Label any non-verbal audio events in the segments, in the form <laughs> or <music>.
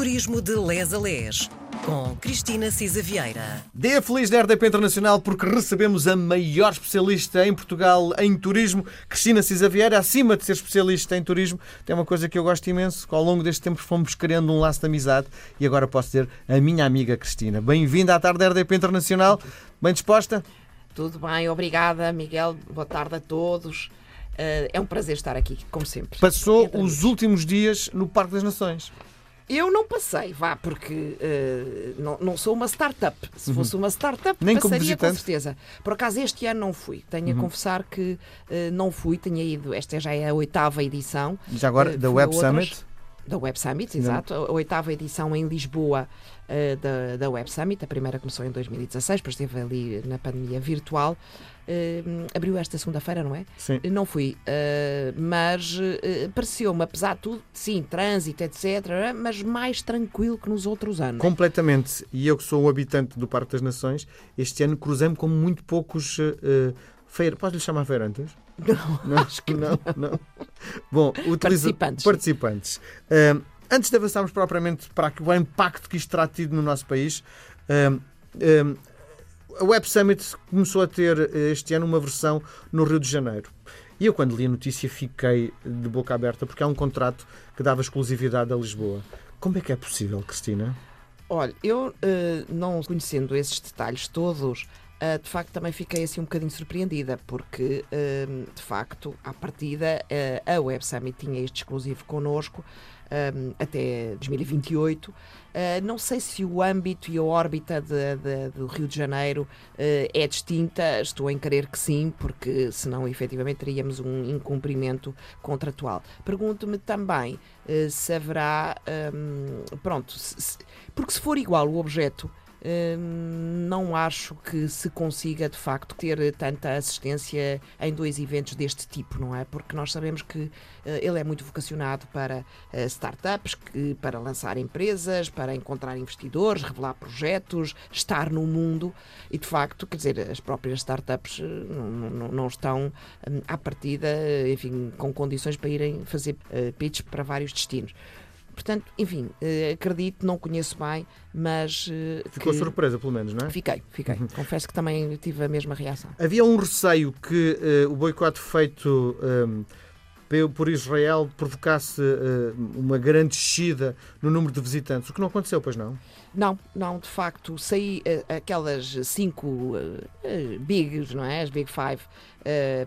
Turismo de Les a Les, com Cristina Cisa Vieira. Dia feliz da RDP Internacional porque recebemos a maior especialista em Portugal em turismo, Cristina Cisa Vieira. Acima de ser especialista em turismo, tem uma coisa que eu gosto imenso. Ao longo deste tempo fomos criando um laço de amizade e agora posso ter a minha amiga Cristina. Bem-vinda à tarde da RDP Internacional. Bem disposta? Tudo bem, obrigada, Miguel. Boa tarde a todos. Uh, é um prazer estar aqui, como sempre. Passou os últimos dias no Parque das Nações. Eu não passei, vá, porque uh, não, não sou uma startup. Se uhum. fosse uma startup, Nem passaria com certeza. Por acaso, este ano não fui. Tenho uhum. a confessar que uh, não fui. Tinha ido, esta já é a oitava edição. Já agora, da Web Summit? Da Web Summit, exato. A oitava edição em Lisboa uh, da, da Web Summit. A primeira começou em 2016, depois esteve ali na pandemia virtual. Uh, abriu esta segunda-feira, não é? Sim. Não fui, uh, mas pareceu-me, apesar de tudo, sim, trânsito, etc., mas mais tranquilo que nos outros anos. Completamente. E eu que sou um habitante do Parque das Nações, este ano cruzei-me com muito poucos uh, feirantes. Podes lhe chamar feirantes? Não, não, acho que não. <laughs> não. Bom, utiliza... participantes. participantes. Antes de avançarmos propriamente para o impacto que isto terá tido no nosso país, um, um, a Web Summit começou a ter eh, este ano uma versão no Rio de Janeiro. E eu, quando li a notícia, fiquei de boca aberta, porque há um contrato que dava exclusividade a Lisboa. Como é que é possível, Cristina? Olha, eu, uh, não conhecendo esses detalhes todos, de facto também fiquei assim um bocadinho surpreendida, porque uh, de facto, à partida, uh, a Web Summit tinha este exclusivo connosco, um, até 2028. Uh, ah, não sei se o âmbito e a órbita de, de, do Rio de Janeiro uh, é distinta, estou em crer que sim, porque senão efetivamente teríamos um incumprimento contratual. Pergunto-me também uh, se haverá. Um, pronto, se, se, porque se for igual o objeto Hum, não acho que se consiga de facto ter tanta assistência em dois eventos deste tipo, não é? Porque nós sabemos que eh, ele é muito vocacionado para eh, startups, para lançar empresas, para encontrar investidores, revelar projetos, estar no mundo e de facto, quer dizer, as próprias startups eh, não, não estão hum, à partida, enfim, com condições para irem fazer pitch para vários destinos. Portanto, enfim, uh, acredito, não conheço bem, mas. Uh, Ficou que... surpresa, pelo menos, não é? Fiquei, fiquei. Uhum. Confesso que também tive a mesma reação. Havia um receio que uh, o boicote feito. Um, por Israel provocasse uma grande descida no número de visitantes, o que não aconteceu, pois não? Não, não, de facto, saí aquelas cinco bigs, não é? As Big Five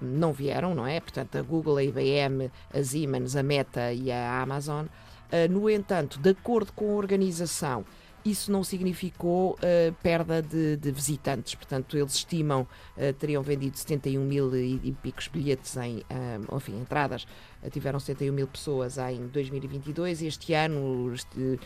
não vieram, não é? Portanto, a Google, a IBM, a Siemens, a Meta e a Amazon Uh, no entanto, de acordo com a organização, isso não significou uh, perda de, de, visitantes. Portanto, eles estimam uh, teriam vendido 71 mil e, e picos bilhetes em, enfim, entradas. Uh, tiveram 71 mil pessoas em 2022. Este ano este,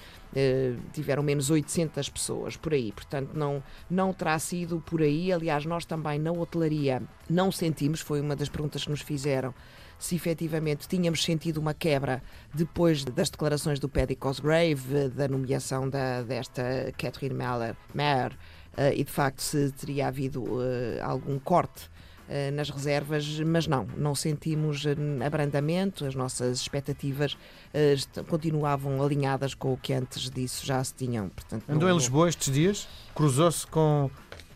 tiveram menos 800 pessoas por aí. Portanto, não, não terá sido por aí. Aliás, nós também na hotelaria não sentimos, foi uma das perguntas que nos fizeram se efetivamente tínhamos sentido uma quebra depois das declarações do Paddy Cosgrave, da nomeação da, desta Catherine Meller, Mayer, uh, e de facto se teria havido uh, algum corte uh, nas reservas, mas não, não sentimos abrandamento, as nossas expectativas continuavam alinhadas com o que antes disso já se tinham. Portanto, Andou não... em Lisboa estes dias? Cruzou-se com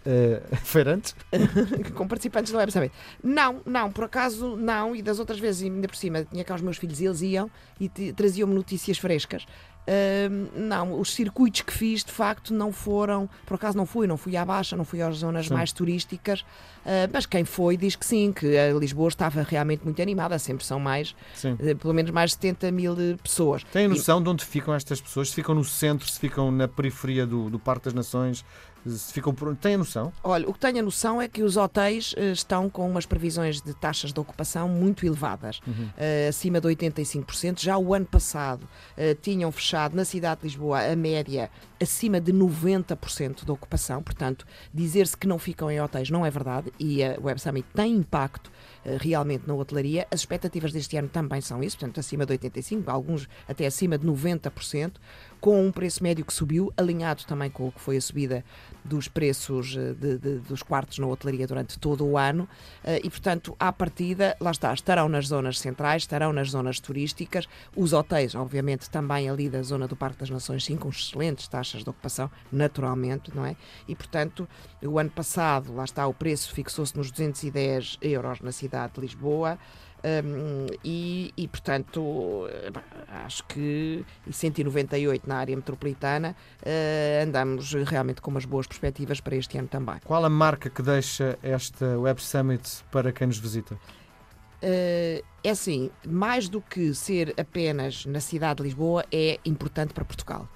<laughs> uh, feirantes? <laughs> com participantes do Web Summit. Não, não, por acaso não, e das outras vezes, ainda por cima, tinha cá os meus filhos e eles iam e traziam-me notícias frescas. Uh, não, os circuitos que fiz de facto não foram, por acaso não fui, não fui à Baixa, não fui às zonas sim. mais turísticas, uh, mas quem foi diz que sim, que a Lisboa estava realmente muito animada, sempre são mais, uh, pelo menos mais de 70 mil pessoas. Tem noção e... de onde ficam estas pessoas? Se ficam no centro, se ficam na periferia do, do Parque das Nações, ficam por... Tem a noção? Olha, o que tenho a noção é que os hotéis uh, estão com umas previsões de taxas de ocupação muito elevadas, uhum. uh, acima de 85%. Já o ano passado uh, tinham fechado na cidade de Lisboa a média acima de 90% de ocupação. Portanto, dizer-se que não ficam em hotéis não é verdade e a Web Summit tem impacto realmente na hotelaria. As expectativas deste ano também são isso, portanto, acima de 85%, alguns até acima de 90%. com um preço médio que subiu, alinhado também com o que foi a subida dos preços eh, de, de, dos quartos na hotelaria durante todo o ano e, portanto, à partida, lá está, estarão nas zonas centrais, estarão nas zonas turísticas, os hotéis, obviamente, também ali da zona do Parque das Nações, sim, com excelentes taxas de ocupação, naturalmente, não é? E, portanto, o ano passado, lá está, o preço fixou-se nos 210 euros na cidade de Lisboa. Um, e, e, portanto, acho que 198 na área metropolitana uh, andamos realmente com umas boas perspectivas para este ano também. Qual a marca que deixa esta Web Summit para quem nos visita? Uh, é assim, mais do que ser apenas na cidade de Lisboa, é importante para Portugal.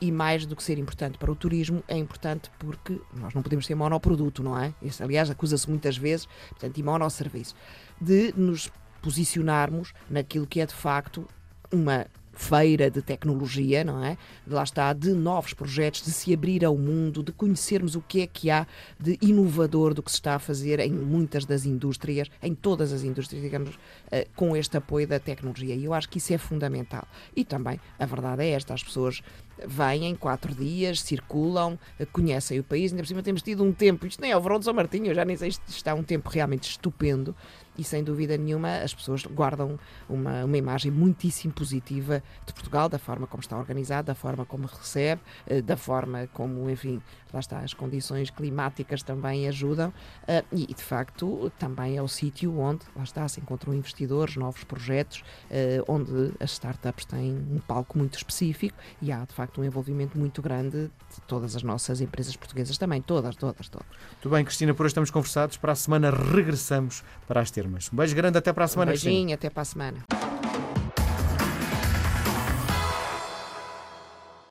E mais do que ser importante para o turismo, é importante porque nós não podemos ser monoproduto, não é? Isso, aliás, acusa-se muitas vezes, portanto, e monosserviço, de nos posicionarmos naquilo que é de facto uma feira de tecnologia, não é? Lá está, de novos projetos, de se abrir ao mundo, de conhecermos o que é que há de inovador do que se está a fazer em muitas das indústrias, em todas as indústrias, digamos, eh, com este apoio da tecnologia. E eu acho que isso é fundamental. E também, a verdade é esta, as pessoas vêm quatro dias, circulam, conhecem o país, ainda por cima temos tido um tempo, isto nem é o verão de São Martinho, eu já nem sei, isto está um tempo realmente estupendo, e sem dúvida nenhuma as pessoas guardam uma, uma imagem muitíssimo positiva de Portugal, da forma como está organizado, da forma como recebe, eh, da forma como, enfim, lá está, as condições climáticas também ajudam eh, e, de facto, também é o sítio onde, lá está, se encontram investidores, novos projetos, eh, onde as startups têm um palco muito específico e há, de facto, um envolvimento muito grande de todas as nossas empresas portuguesas também, todas, todas, todas. Muito bem, Cristina, por hoje estamos conversados. Para a semana regressamos para as termas. Um beijo grande, até para a semana, um beijinho, Cristina. até para a semana.